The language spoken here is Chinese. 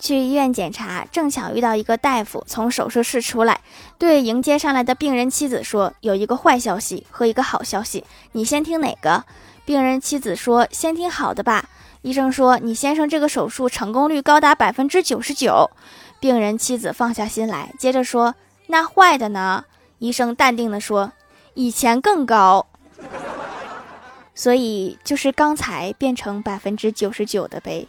去医院检查，正巧遇到一个大夫从手术室出来，对迎接上来的病人妻子说：‘有一个坏消息和一个好消息。’你先听哪个？病人妻子说：‘先听好的吧。’医生说：‘你先生这个手术成功率高达百分之九十九。’病人妻子放下心来，接着说：‘那坏的呢？’医生淡定地说：‘以前更高。’所以就是刚才变成百分之九十九的呗。